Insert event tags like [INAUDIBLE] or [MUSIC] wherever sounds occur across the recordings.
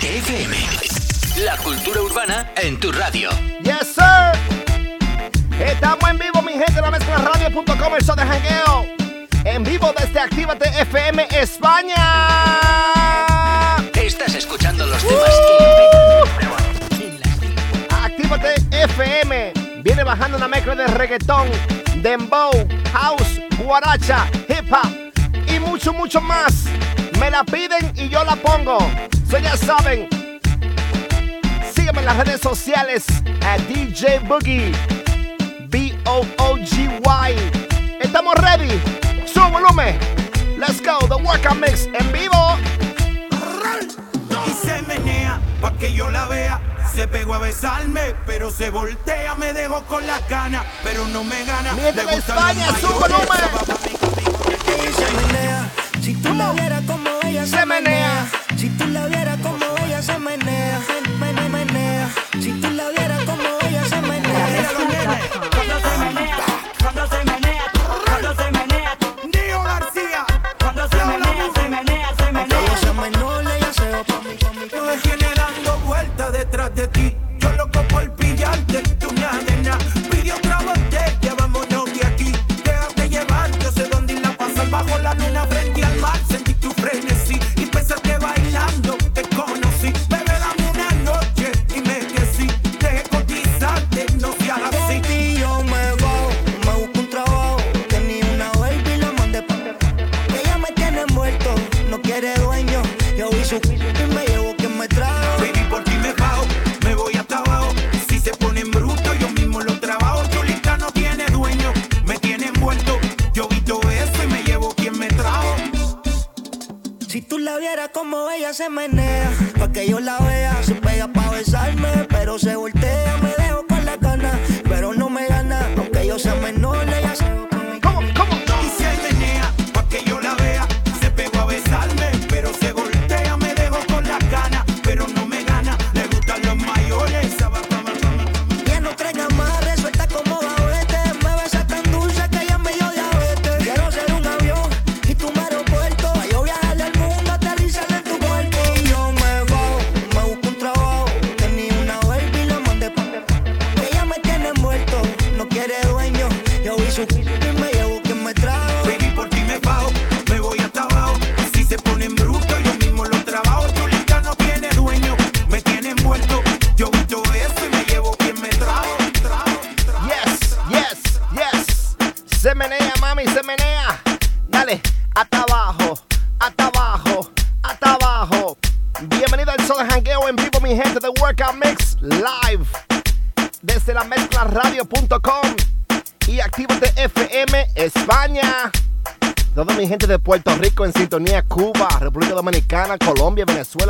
Actívate FM. La cultura urbana en tu radio. Yes, sir. Estamos en vivo, mi gente, la mezcla radio.com, el show de jangueo. En vivo desde Actívate FM España. Estás escuchando los temas Actívate FM. Viene bajando una mezcla de reggaetón, dembow, house, guaracha, hip hop y mucho, mucho más. Me la piden y yo la pongo. So ya saben. Sígueme en las redes sociales a DJ Boogie. B-O-O-G-Y. Estamos ready. Su volumen. Let's go. The Workout Mix en vivo. Y se menea pa' que yo la vea. Se pegó a besarme, pero se voltea. Me dejó con las ganas, pero no me gana. Mientras España, los su mayores, volumen. se menea. Si tú la vieras como ella se, Se menea. Si tú la vieras como ella se menea. Men- men- menea. Si tú la vieras Su y me llevo quien me trajo. Baby, por ti me bajo, me voy hasta abajo. Si se ponen bruto, yo mismo lo trabajo. Chulita no tiene dueño, me tiene envuelto. Yo vi todo eso y me llevo quien me trajo. Si tú la vieras como ella se menea, pa' que yo la vea, se pega pa' besarme, pero se voltea,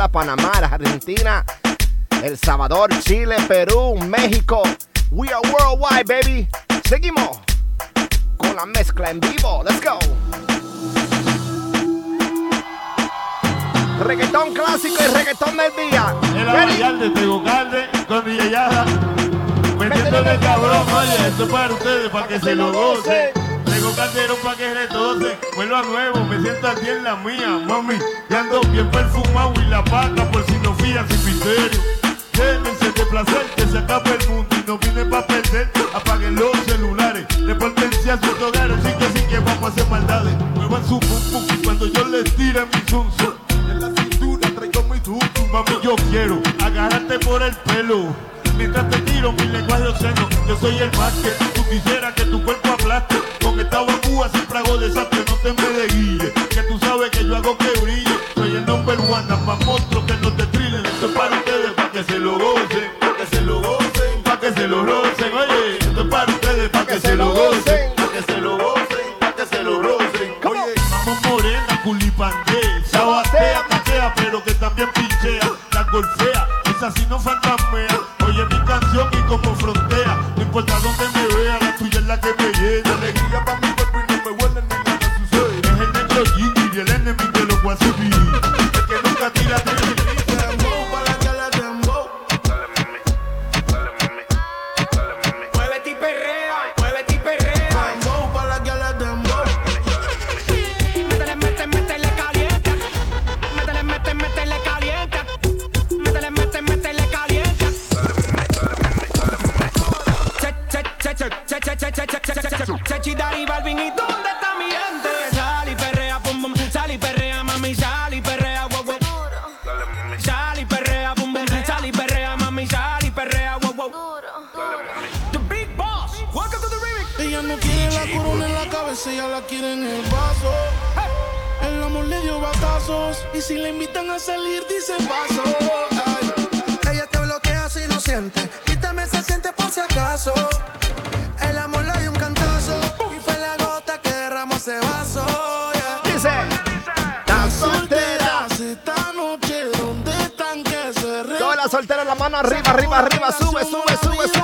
Venezuela, Panamá, Argentina, El Salvador, Chile, Perú, México. We are worldwide, baby. Seguimos con la mezcla en vivo. Let's go. Reggaetón clásico y reggaetón del día. En la Ready? Vallarde, Tegucalde, con Villallada. Metiéndole cabrón, oye, esto es para ustedes, para que se lo gocen. Tengo calderón para que retose, vuelvo a nuevo, me siento aquí en la mía, mami. Y ando bien perfumado y la pata por si no fías sin misterio. Llévense de placer que se acabe el mundo y no vine para perder. Apaguen los celulares, repórtense a sus hogares, sí que sí que vamos a hacer maldades. Muevan su pum pum cuando yo les tire mi zum en la cintura traigo mi tum. Mami, yo quiero agarrarte por el pelo. Mientras te tiro mi lenguaje obsceno, yo soy el más que tú quisieras que tu cuerpo aplaste. Con esta bambúa siempre hago desastre, no te me de guille. Que tú sabes que yo hago que brille. Soy el number one, nada más monstruo que no te trillen. Esto es para ustedes, para que se lo gocen, para que se lo gocen, para que se lo rocen. Oye, esto es para ustedes, para que se lo gocen, para que se lo gocen, para que se lo rocen. Oye, vamos morena, culipandé, sabatea, taquea, pero que también pinchea, la golfea, esa sí no fantasmea. Y como frontea, no importa dónde Y si le invitan a salir, dice paso. Ella te bloquea si no siente. Quítame ese siente por si acaso. El amor le dio un cantazo. Y fue la gota que derramó ese vaso. Dice: Las solteras esta noche, ¿dónde están que se? Todas las solteras, la mano arriba, arriba, arriba. Sube, sube, sube, sube.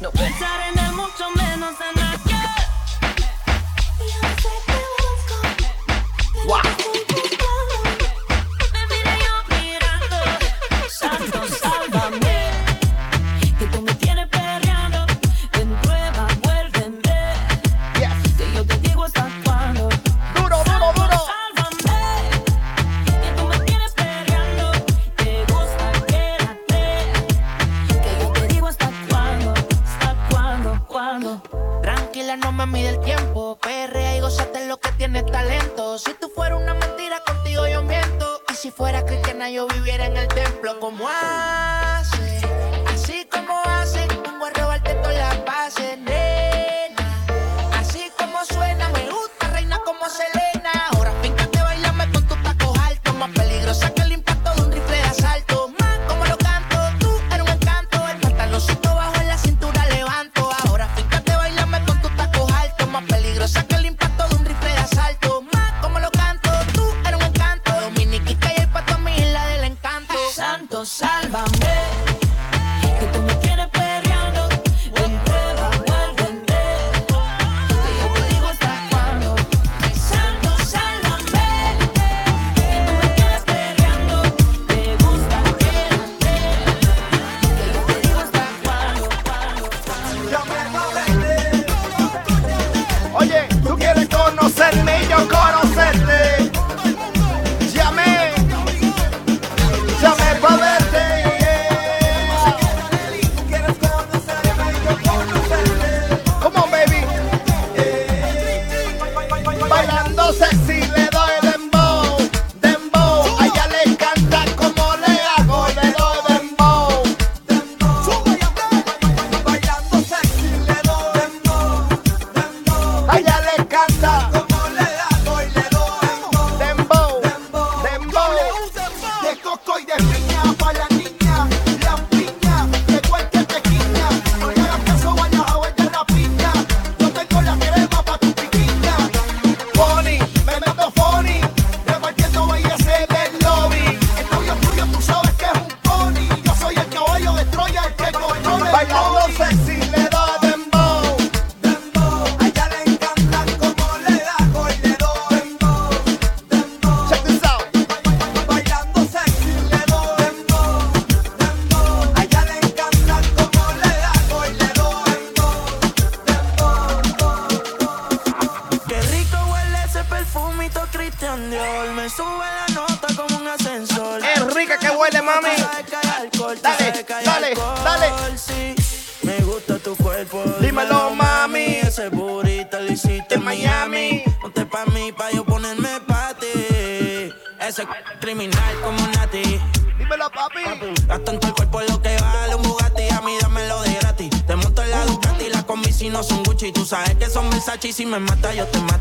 No pensar en él, mucho menos en aquel. Wow.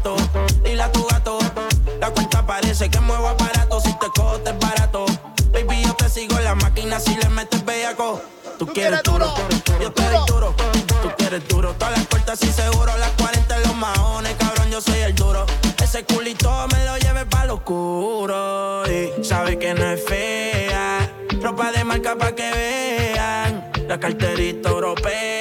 Mato. Dile a tu gato. La cuenta parece que muevo aparato. Si te cojo, te es barato. Baby, yo te sigo en la máquina. Si le metes bellaco. Tú quieres duro. Yo te doy duro. Tú quieres duro. Todas las puertas y seguro. Las 40 en los maones. Cabrón, yo soy el duro. Ese culito me lo lleve pa' lo oscuro. Y sabe que no es fea. Ropa de marca pa' que vean. La carterita europea.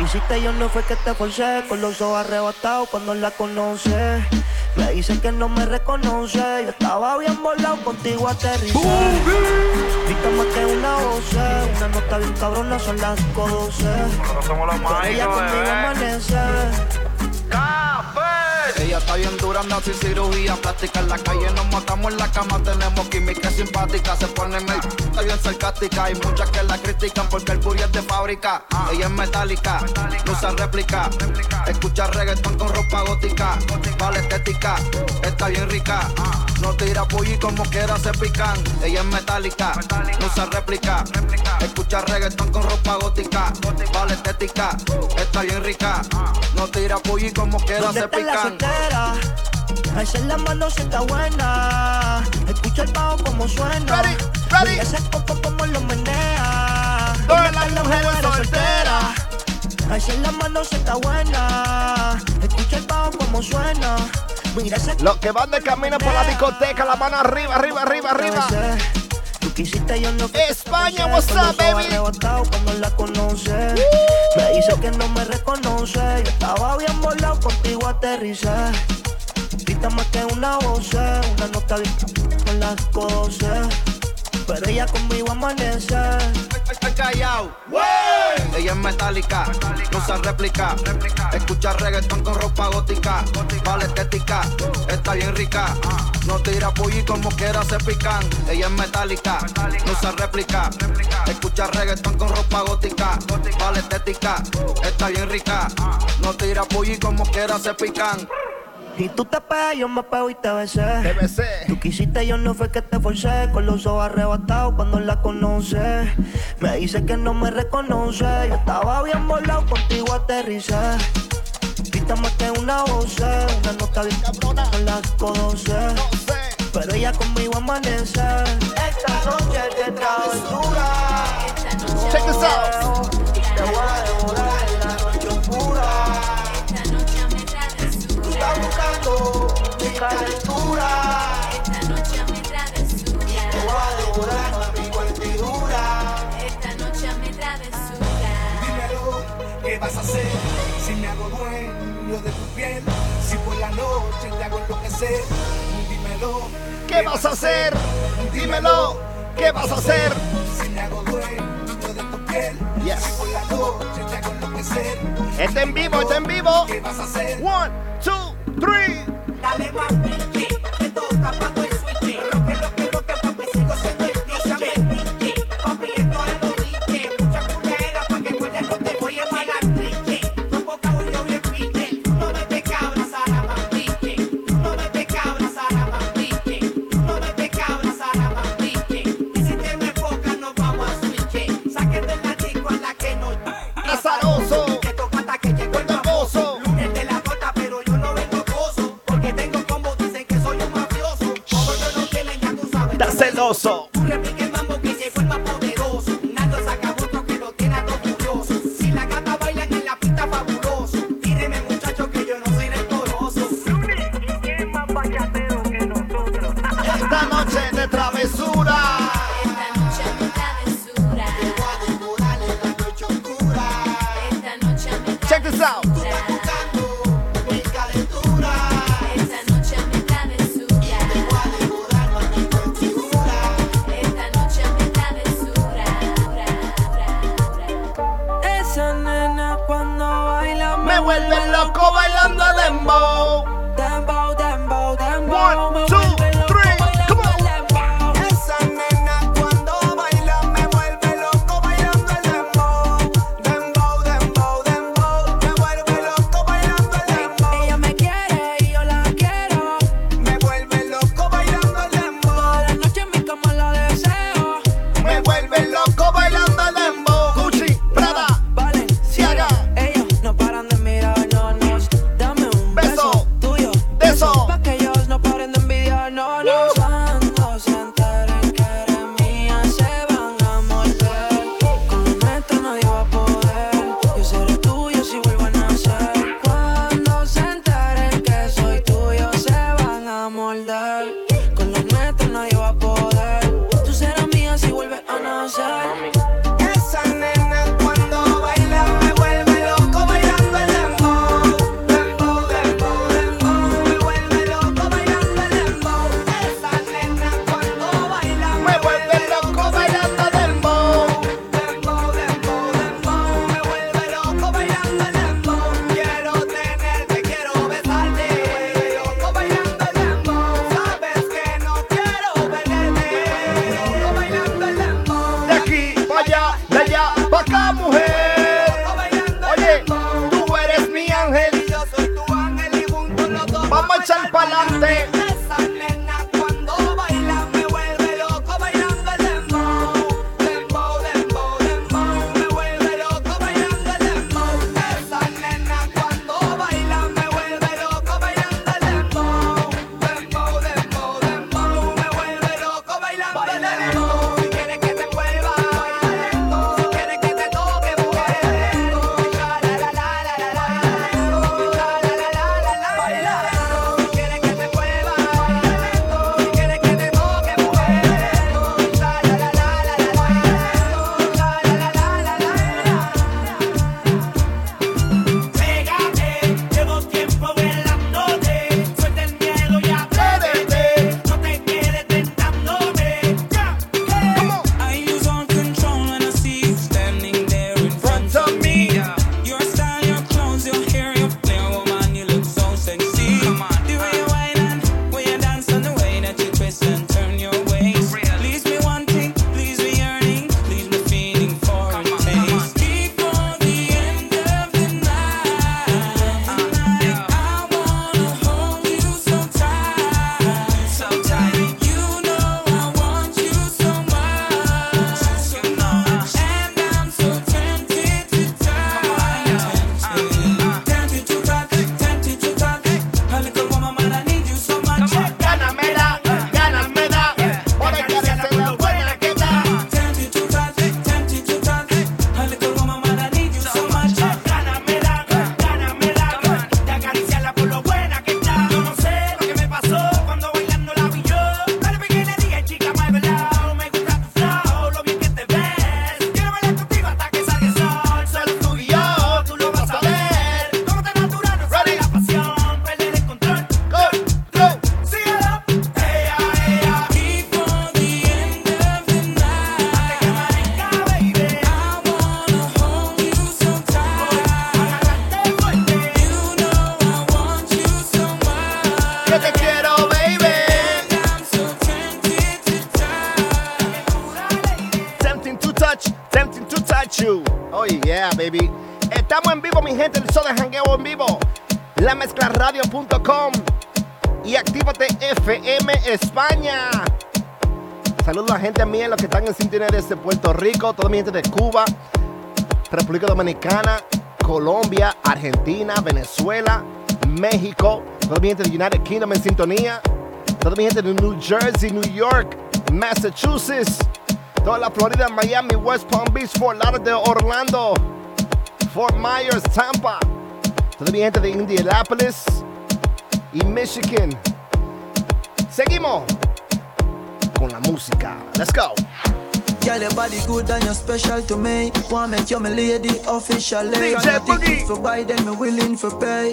Tú quisiste, yo no fue que te forcé. Con los ojos arrebatados cuando la conoce. Me dice que no me reconoce. Yo estaba bien volado, contigo aterricé. Viste más que una voz. Una nota bien cabrona, son las 12. Pero ella conmigo amanece. Está bien dura, no sin cirugía plástica. En la calle nos matamos en la cama, tenemos química simpática. Se pone en el está bien sarcástica. Hay muchas que la critican porque el booty es de fábrica. Ella es metálica, no usa réplica. Escucha reggaetón con ropa gótica. Vale estética, está bien rica. No tira pollo y como quiera se pican. Ella es metálica, no usa réplica. Escucha reggaetón con ropa gótica. Vale estética, está bien rica. No tira pollo y como quiera ¿Dónde se pican. Alza la mano si está buena. Escucha el bajo como suena. Ready, ready. Ese coco como lo menea. Todas ¿Dónde las están las mujeres mujeres solteras? Alza la mano si está buena. Escucha el bajo como suena. Mira ese Los que van de camino por la discoteca, la mano arriba, arriba, arriba, arriba. Tú quisiste, yo no España, what's up, baby? cuando la conoce. Me dice que no me reconoce. Yo estaba bien volado, contigo aterricé. Grita más que una voz, una nota bien con las 12. Pero ella conmigo amanece. Está callado. Ella es metálica, no usa réplica. Escucha reggaetón con ropa gótica. Vale estética, está bien rica. No tira pollo y como quiera se pican. Ella es metálica, no usa réplica. Escucha reggaetón con ropa gótica. Vale estética, está bien rica. No tira pollo y como quiera se pican. Y tú te pegas, yo me pego y te besé. Te besé. Tú quisiste, yo no fue que te forcé. Con los ojos arrebatados cuando la conoce. Me dice que no me reconoce. Yo estaba bien volado, contigo aterricé. Grita más que una voz, una nota bien cabrona con las 12. Pero ella conmigo amanece. Esta noche de travesura. Check this out. Vas a hacer? Si me hago dueño de tu piel, si por la noche te hago enloquecer. Dímelo, ¿Qué vas a hacer? Dímelo. ¿Qué vas a hacer? si me hago dueño de tu piel, Yes. si por la noche te hago enloquecer. Está en vivo, está en vivo. ¿Qué vas a hacer? One, two, three. Dale más pinche, vuelven loco bailando dembow. Dembow, dembow, dembow. One, two. Rico, mi gente de Cuba, República Dominicana, Colombia, Argentina, Venezuela, México, toda mi gente de United Kingdom en sintonía, toda mi gente de New Jersey, New York, Massachusetts, toda la Florida, Miami, West Palm Beach, Fort Lauderdale, Orlando, Fort Myers, Tampa, toda mi gente de Indianapolis y Michigan. Seguimos con la música. Let's go. Girl, your body good and you're special to me. Wanna make you my lady officially. DJ Boogie. For buy them, me willing for pay.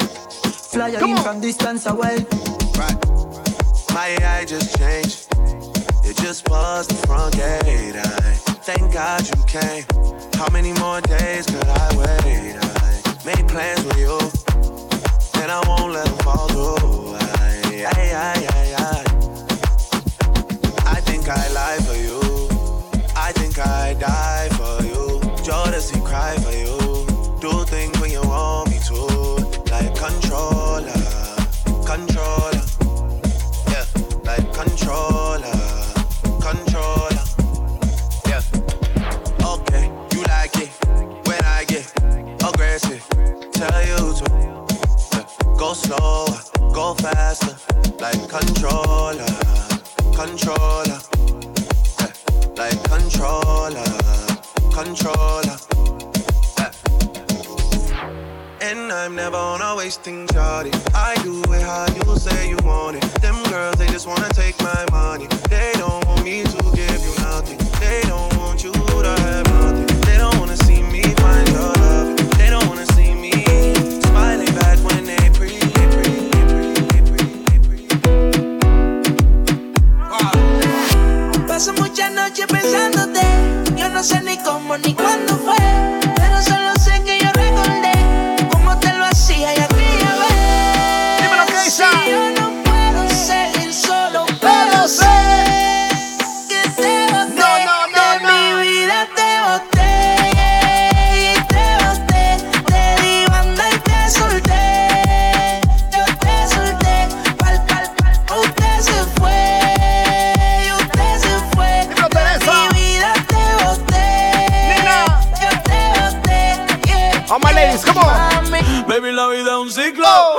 Fly you in on. from distance away. Right. My eye just changed. It just passed the front gate. I thank God you came. How many more days could I wait?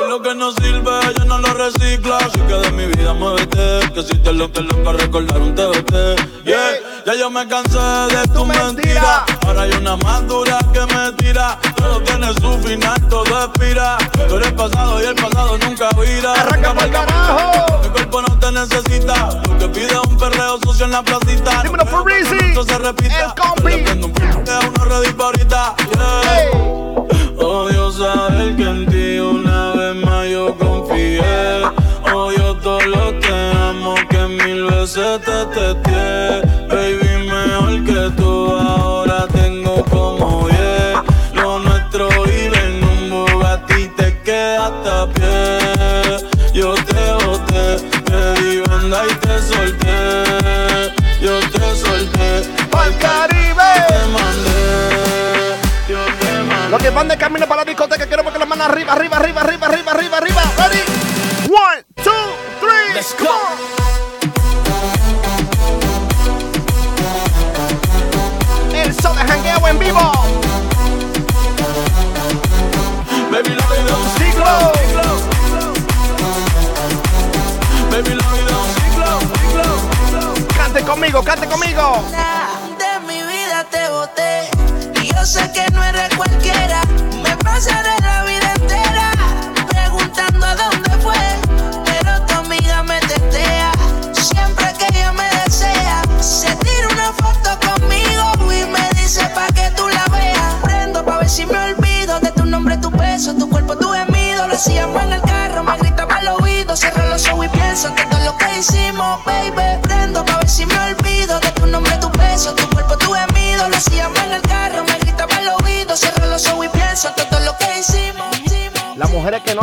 Lo que no sirve, yo no lo reciclo. Así que de mi vida muévete. Que si te lo que loco recordar un TBT. Yeah, ya yo me cansé de tu mentira. Ahora hay una más dura que me tira. Todo tiene su final, todo expira. Tú eres pasado y el pasado nunca vira. Arranca pa'l carajo. Mi cuerpo no te necesita. Lo que pide un perreo sucio en la placita. Dímelo, No quiero que esto se repita. El compi. Le prendo un ready pa' ahorita. Yeah. Odio saber que Los van de camino para la discoteca, queremos que las manos arriba, arriba, arriba, arriba, arriba, arriba, arriba. Ready? One, two, three. Let's come go. on. El show de jangueo en vivo. Baby, la vida es un Ciclo. Baby, la es un ciclo, ciclo. Cante conmigo, cante conmigo. De mi vida te boté. Y yo sé que no eres cualquiera. Me pasaré la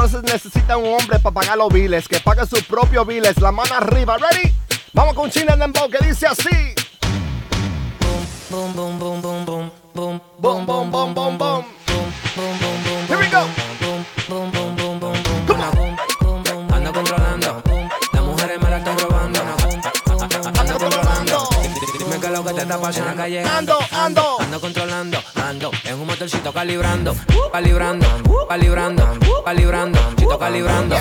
se necesitan un hombre para pagar los biles, que paguen sus propios biles, la mano arriba, ready? Vamos con China Dembow que dice así. Calle. Ando, ando. Ando controlando, ando en un motorcito calibrando, calibrando, calibrando, calibrando, chito calibrando.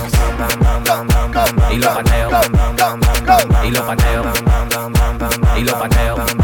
Y lo pateo, y lo pateo, y lo pateo.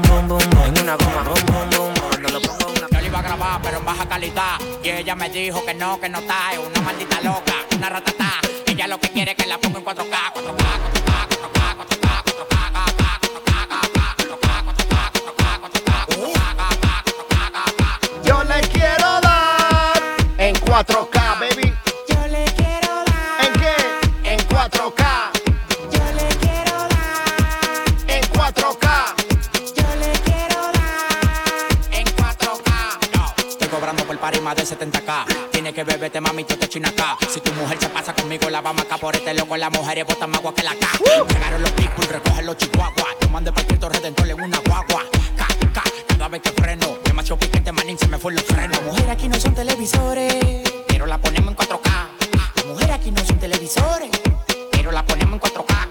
en una goma, boom, boom, boom. No lo pongo. Yo lo iba a grabar, pero en baja calidad. Y ella me dijo que no, que no está. Es una maldita loca, una ratata. Ella lo que quiere es que la ponga en 4K, 4K, 4K, 4K, 4K, 4K. Yo le quiero dar en 4K. 70k. Tiene que beberte, mami, tú te acá. Si tu mujer se pasa conmigo, la vamos acá por este loco. La mujer es bota más agua que la K. Llegaron los people, recogen los chihuahuas. Tomando el partido redentor en una guagua. Cada vez que freno. me Demasiado piquete, manín, se me fue los frenos. Mujer aquí no son televisores, pero la ponemos en 4K. Las mujeres aquí no son televisores, pero la ponemos en 4K.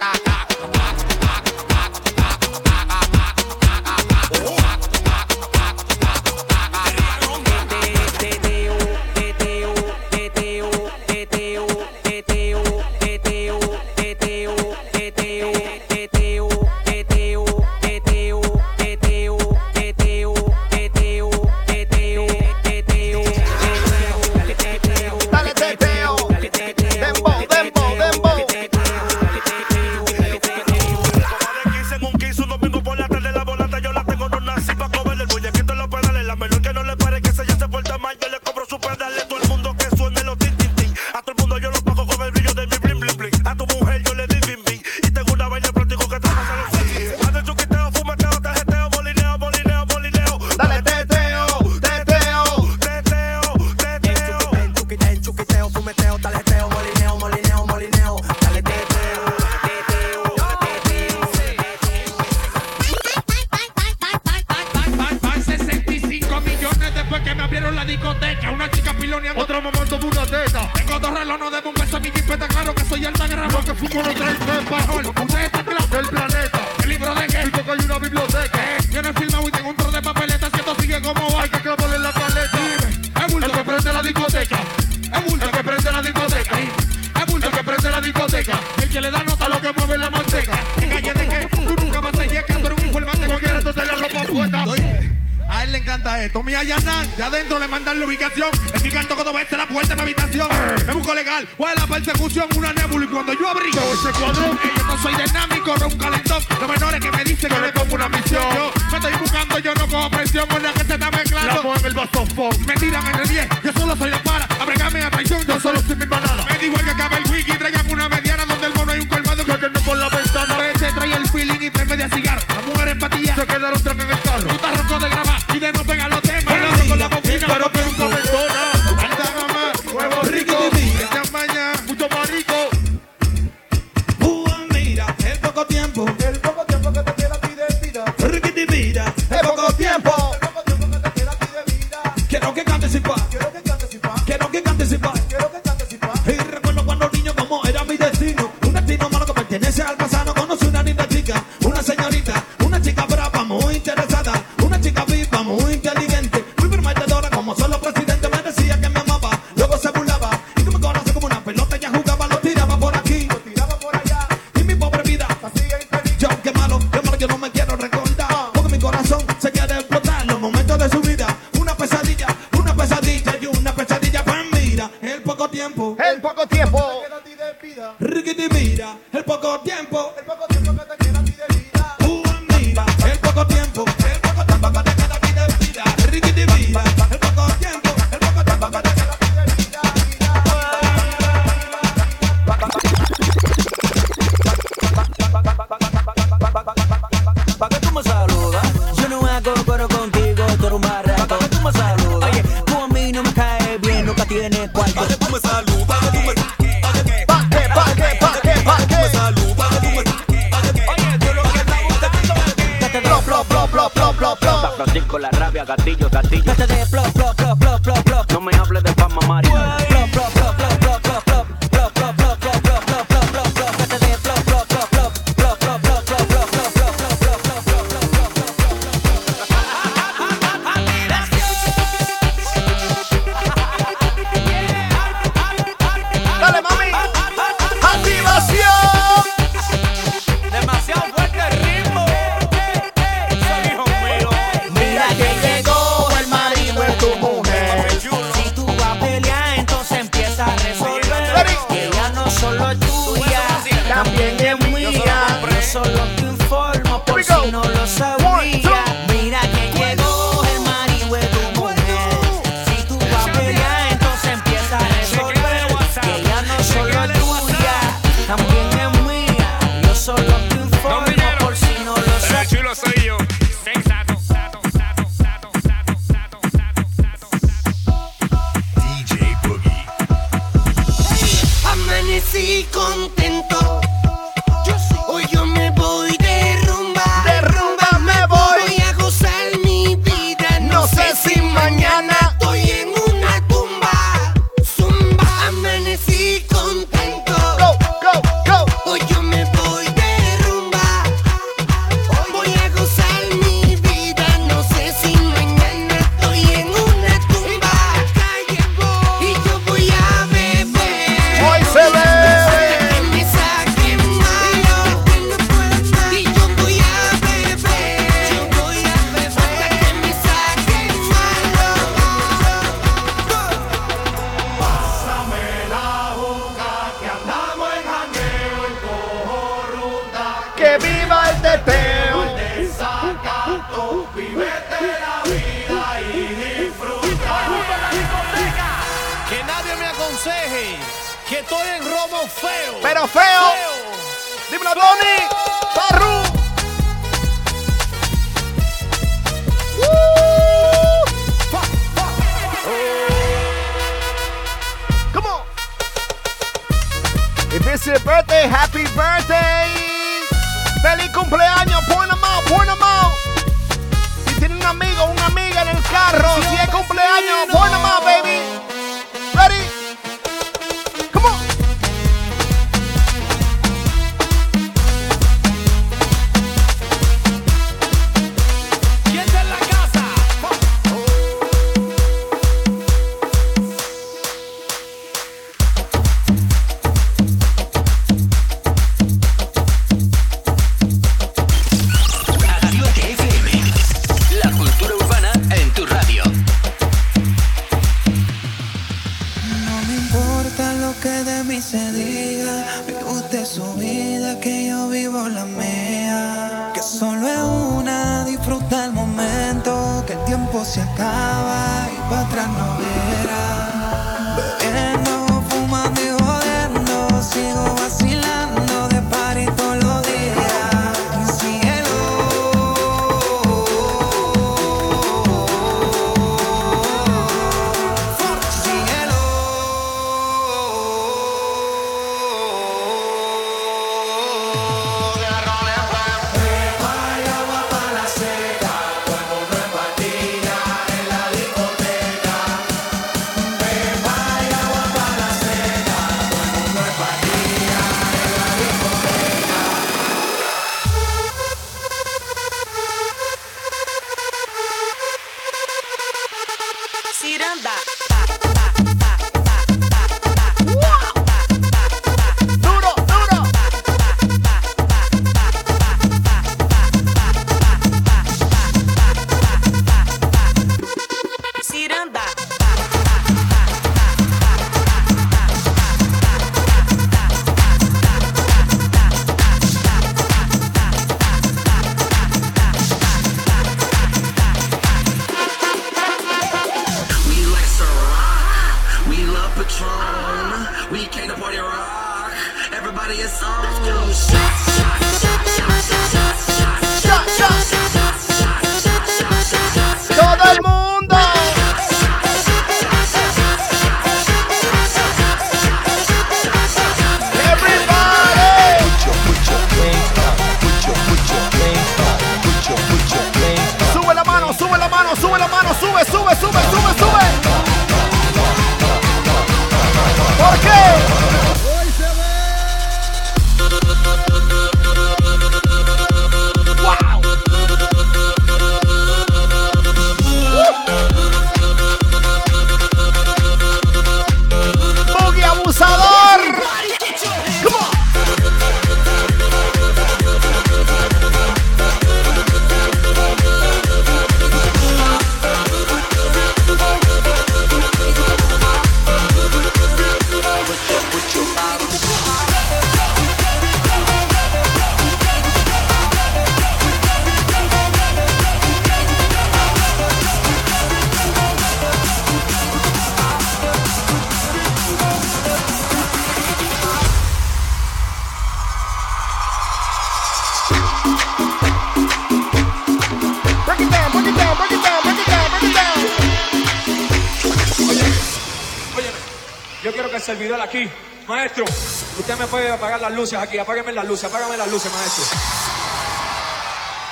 usted me puede apagar las luces aquí, apágueme las luces, apágame las luces, maestro.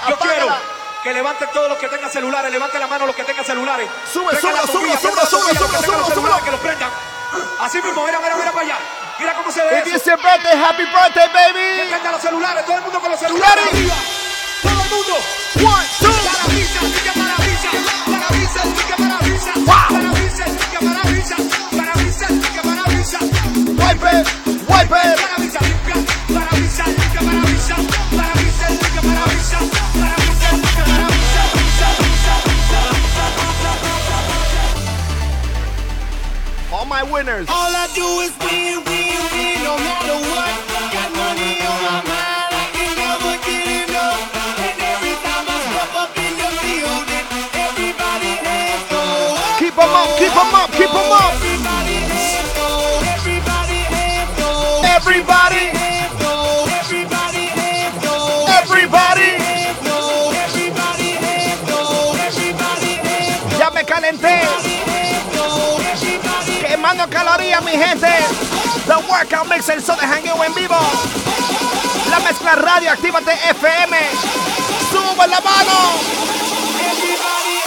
Yo quiero que levanten todos los que tengan celulares, levanten la mano los que tengan celulares. Sube, sube, sube, sube, sube, sube, sube, sube. Que los prendan. Así mismo, mira, mira, mira para allá. Mira cómo se ve. Y dice birthday, happy birthday, baby. Que tengan los celulares, todo el mundo con los celulares arriba. Todo el mundo. One, two. Maravilla, que maravilla, maravilla, que maravilla, maravilla, que maravilla, maravilla, que maravilla. Wipe it. All my winners. All I do is win, win, win. No matter. mi gente. The Workout Mix, el show de Hangueo en vivo. La mezcla radio, actívate FM. Sube la mano. Everybody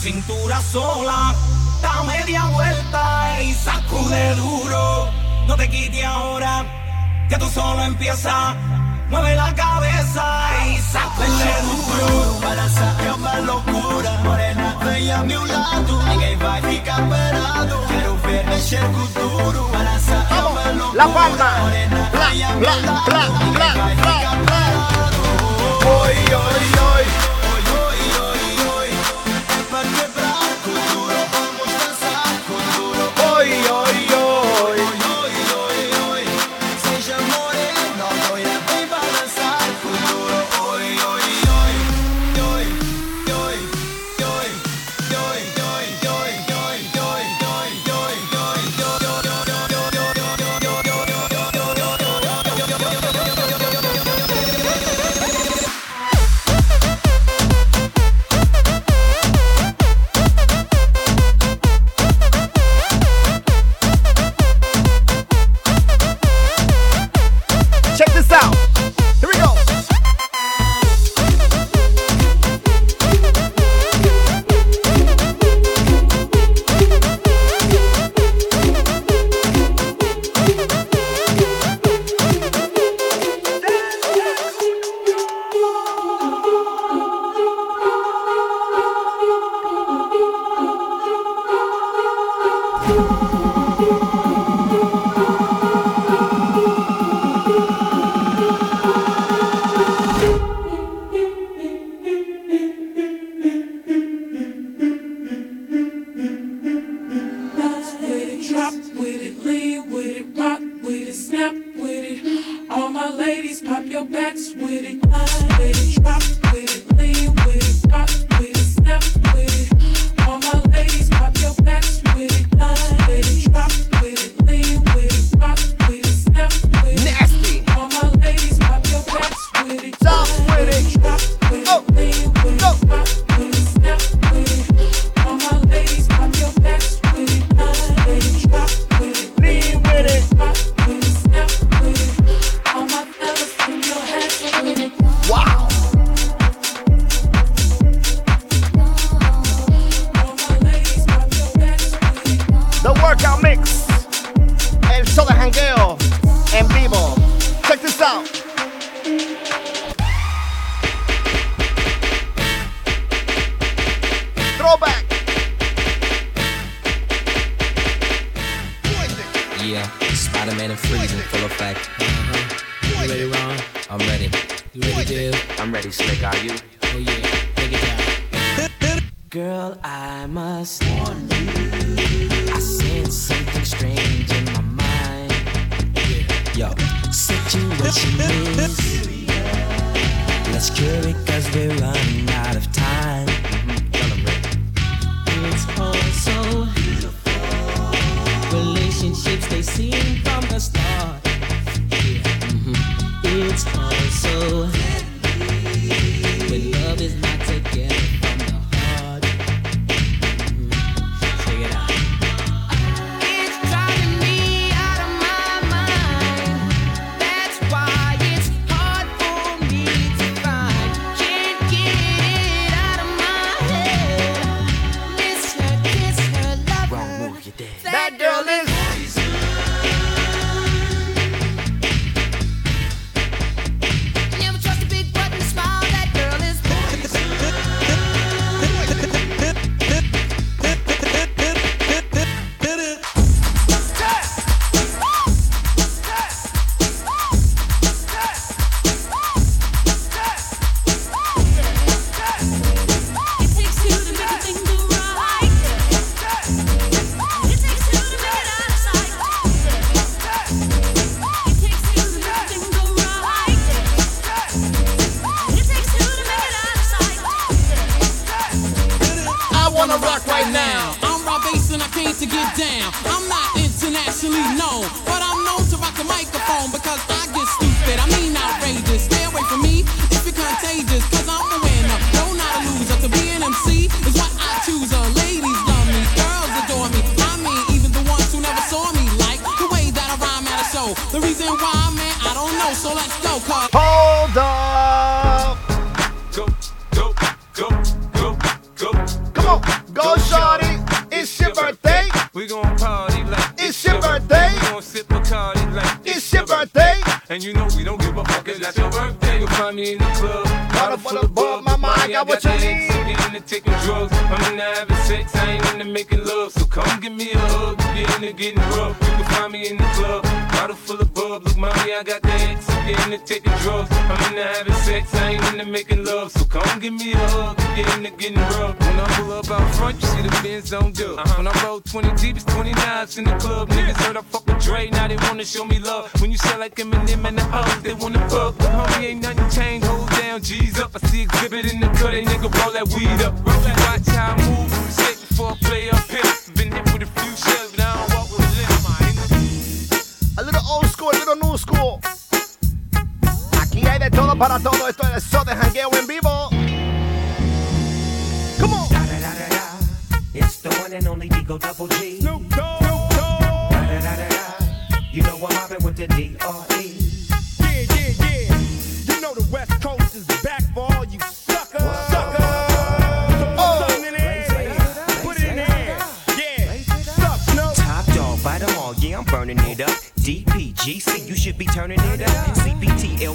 cintura sola, da media vuelta y sacude duro. No te quite ahora, que tú solo empieza. Mueve la cabeza y sacude duro. Para sacar más locura, morena, ven a mi lado. En el baile camperado, quiero ver el futuro. Para sacar más locura, la palma. morena, ven a mi lado. En el baile camperado, hoy, hoy. last. I got what you need. Get into taking drugs. I'm into having sex, I ain't into making love. So come give me a hug. Get into getting rough. You can find me in the club. Bottle full of bug. Look, mommy, I got the X. Get into taking drugs. I'm into having sex, I ain't into making love. So come give me a hug. Get into getting rough. When I pull up out front, you see the Benz on dub. When I roll 20 deep, it's 29s in the club. Niggas heard I fuck with Dre, now they wanna show me love. When you sell like Eminem and the O's, they wanna fuck. But homie, ain't nothing changed. Hold down, G's up. I cut, they nigga roll that weed up. Roll that watch how I move. Shake before I play up. Been hit with a few shells, but I don't walk with a limp. A little old school, a little new school. Aquí hay de todo para todo. Esto es el show de jangueo en vivo. Should be turning it up.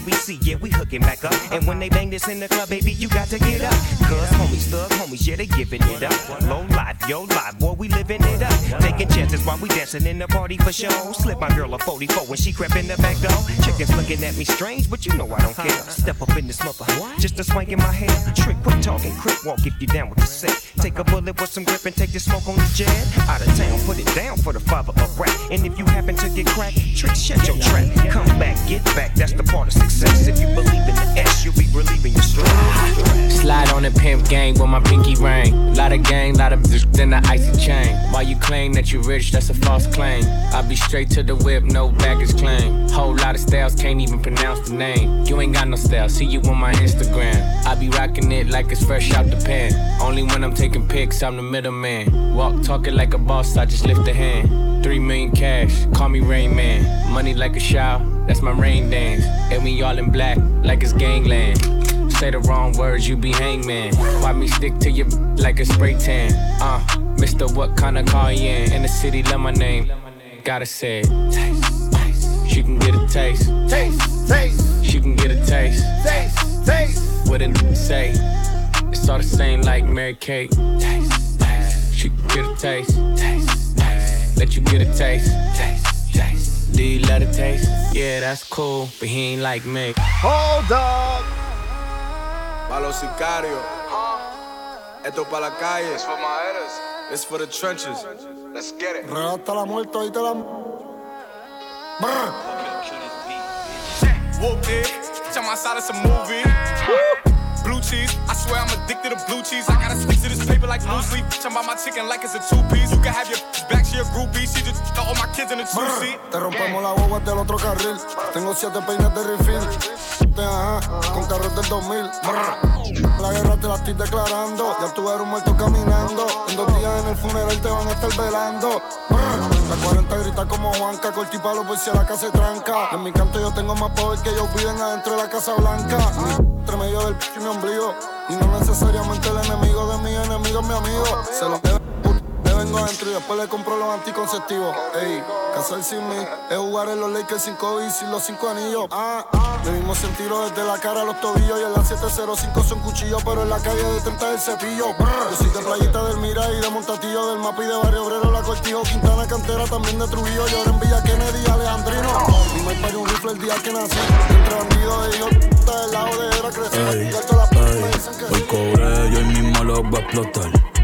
LBC, yeah, we hooking back up. And when they bang this in the club, baby, you got to get up. Cuz homies, thug homies, yeah, they giving it up. Low life, yo life, boy, we living it up. Taking chances while we dancing in the party for show. Slip my girl a 44 when she crept in the back door. Chickens looking at me strange, but you know I don't care. Step up in this mother, just a swank in my hair. Trick, quit talking, quick walk if you down with the set. Take a bullet with some grip and take the smoke on the jet. Out of town, put it down for the father of rap. And if you happen to get cracked, trick, shut your trap. Come back, get back, that's the part of success. If you believe in the S, you'll be relieving your stress. Slide on the pimp gang with my pinky ring. Lot of gang, lot of then the icy chain. Why you claim that you rich, that's a false claim. I be straight to the whip, no baggage claim. Whole lot of styles, can't even pronounce the name. You ain't got no style, see you on my Instagram. I be rocking it like it's fresh out the pan. Only when I'm taking pics, I'm the middleman. Walk talking like a boss, I just lift a hand. Three million cash, call me Rain Man. Money like a shower, that's my rain dance. And we all in black, like it's gangland. Say the wrong words, you be hangman. Why me stick to you like a spray tan? Uh, Mister, what kind of car you in? In the city, love my name. Gotta say it. Taste, taste. She can get a taste. Taste, taste. She can get a taste. Taste, taste. What did it say? It's all the same like Mary Kate. Taste, taste. She can get a taste. Taste, taste. Let you get a taste. Taste, taste. Do you let it taste? Yeah, that's cool, but he ain't like me. Hold up. Pa' los sicarios. Esto pa' la calle. It's for my haters. It's for the trenches. Let's get it. Real hasta la muerte, ahí te la. Brr. Whoop it. Bitch, I'm outside of some movie. Cheese, I swear I'm addicted to blue cheese. I gotta stick to this paper like blue sleep. Bitch, I'm my chicken like it's a two piece. You can have your back, she a groupie. She just throw all my kids in the two seat. Te rompemos la boba del otro carril. Tengo siete peines de refill. Ajá, con carros del 2000. Brr. La guerra te la estoy declarando. Ya tú eres un muerto caminando. En dos días en el funeral te van a estar velando. La 40 grita como Juanca, corti palo por si a la casa se tranca. En mi canto yo tengo más poder que ellos piden adentro de la Casa Blanca. Mi entre medio del p y mi ombligo. Y no necesariamente el enemigo de mi enemigo es mi amigo. Se lo debe, adentro y después le compro los anticonceptivos. Ey, casar sin mí es jugar en los Lakers sin COVID y sin los cinco anillos. Ah, le mismo sentido desde la cara a los tobillos. Y en la 705 son cuchillos, pero en la calle de 30 el cepillo. Brr. Yo soy de playita del Mira y de Montatillo, del mapa y de Barrio Obrero, la Cortijo, Quintana, Cantera, también de Trujillo. Yo en Villa Kennedy, Alejandrino. Mi me parió un rifle el día que nací. Entre bandidos de ellos, del lado de era crecer. Ey, ey, hoy cobré y hoy mismo lo voy a explotar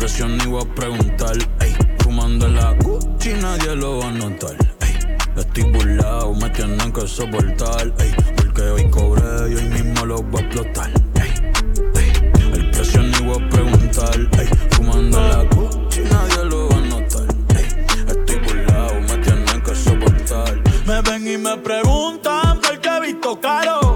precio ni voy a preguntar. Ey, fumando en la Gucci nadie lo va a notar. Ey, estoy burlado, me tienen que soportar. Ey, porque hoy cobré y hoy mismo lo va a explotar. el precio ni voy a preguntar. Ey, fumando en la Gucci nadie lo va a notar. Ey, estoy burlado, me tienen que soportar. Me ven y me preguntan por qué he visto caro.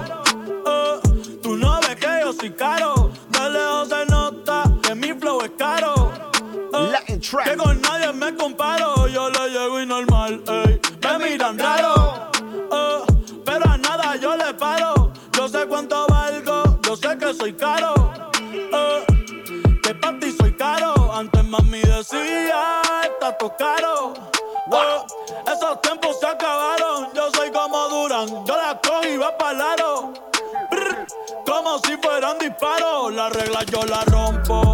Yo sé cuánto valgo, yo sé que soy caro. Eh, que para ti soy caro. Antes mami decía, está todo caro. Eh, esos tiempos se acabaron. Yo soy como Duran, yo la cojo y va para Como si fueran disparos. La regla yo la rompo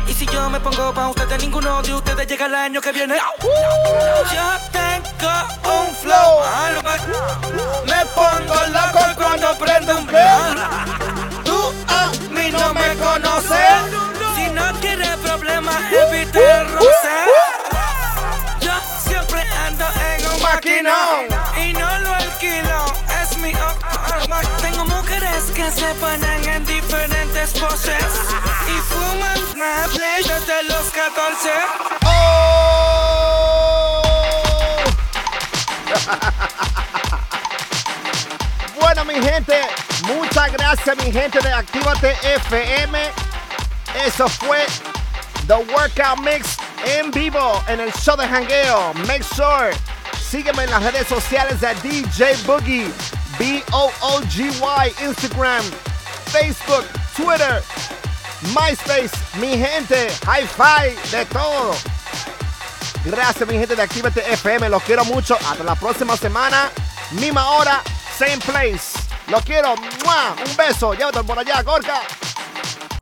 Y si yo me pongo pa' ustedes, ninguno de ustedes llega el año que viene. Yo tengo un flow. Me pongo loco cuando prendo un Tú a mí no me conoces. Si no quieres problemas, evite el roce. Yo siempre ando en un maquinón y no lo alquilo. Es mi arma. Tengo mujeres que se ponen en diferentes poses y fuman Snapple desde los 14. [LAUGHS] Bueno, mi gente, muchas gracias, mi gente de Actívate FM. Eso fue The Workout Mix en vivo en el show de jangueo. Make sure, sígueme en las redes sociales de DJ Boogie, B-O-O-G-Y, Instagram, Facebook, Twitter, MySpace, mi gente, Hi-Fi, de todo. Gracias, mi gente de Actívate FM. Los quiero mucho. Hasta la próxima semana. Misma hora, same place. Los quiero. Un beso. Llévate por allá, Gorka.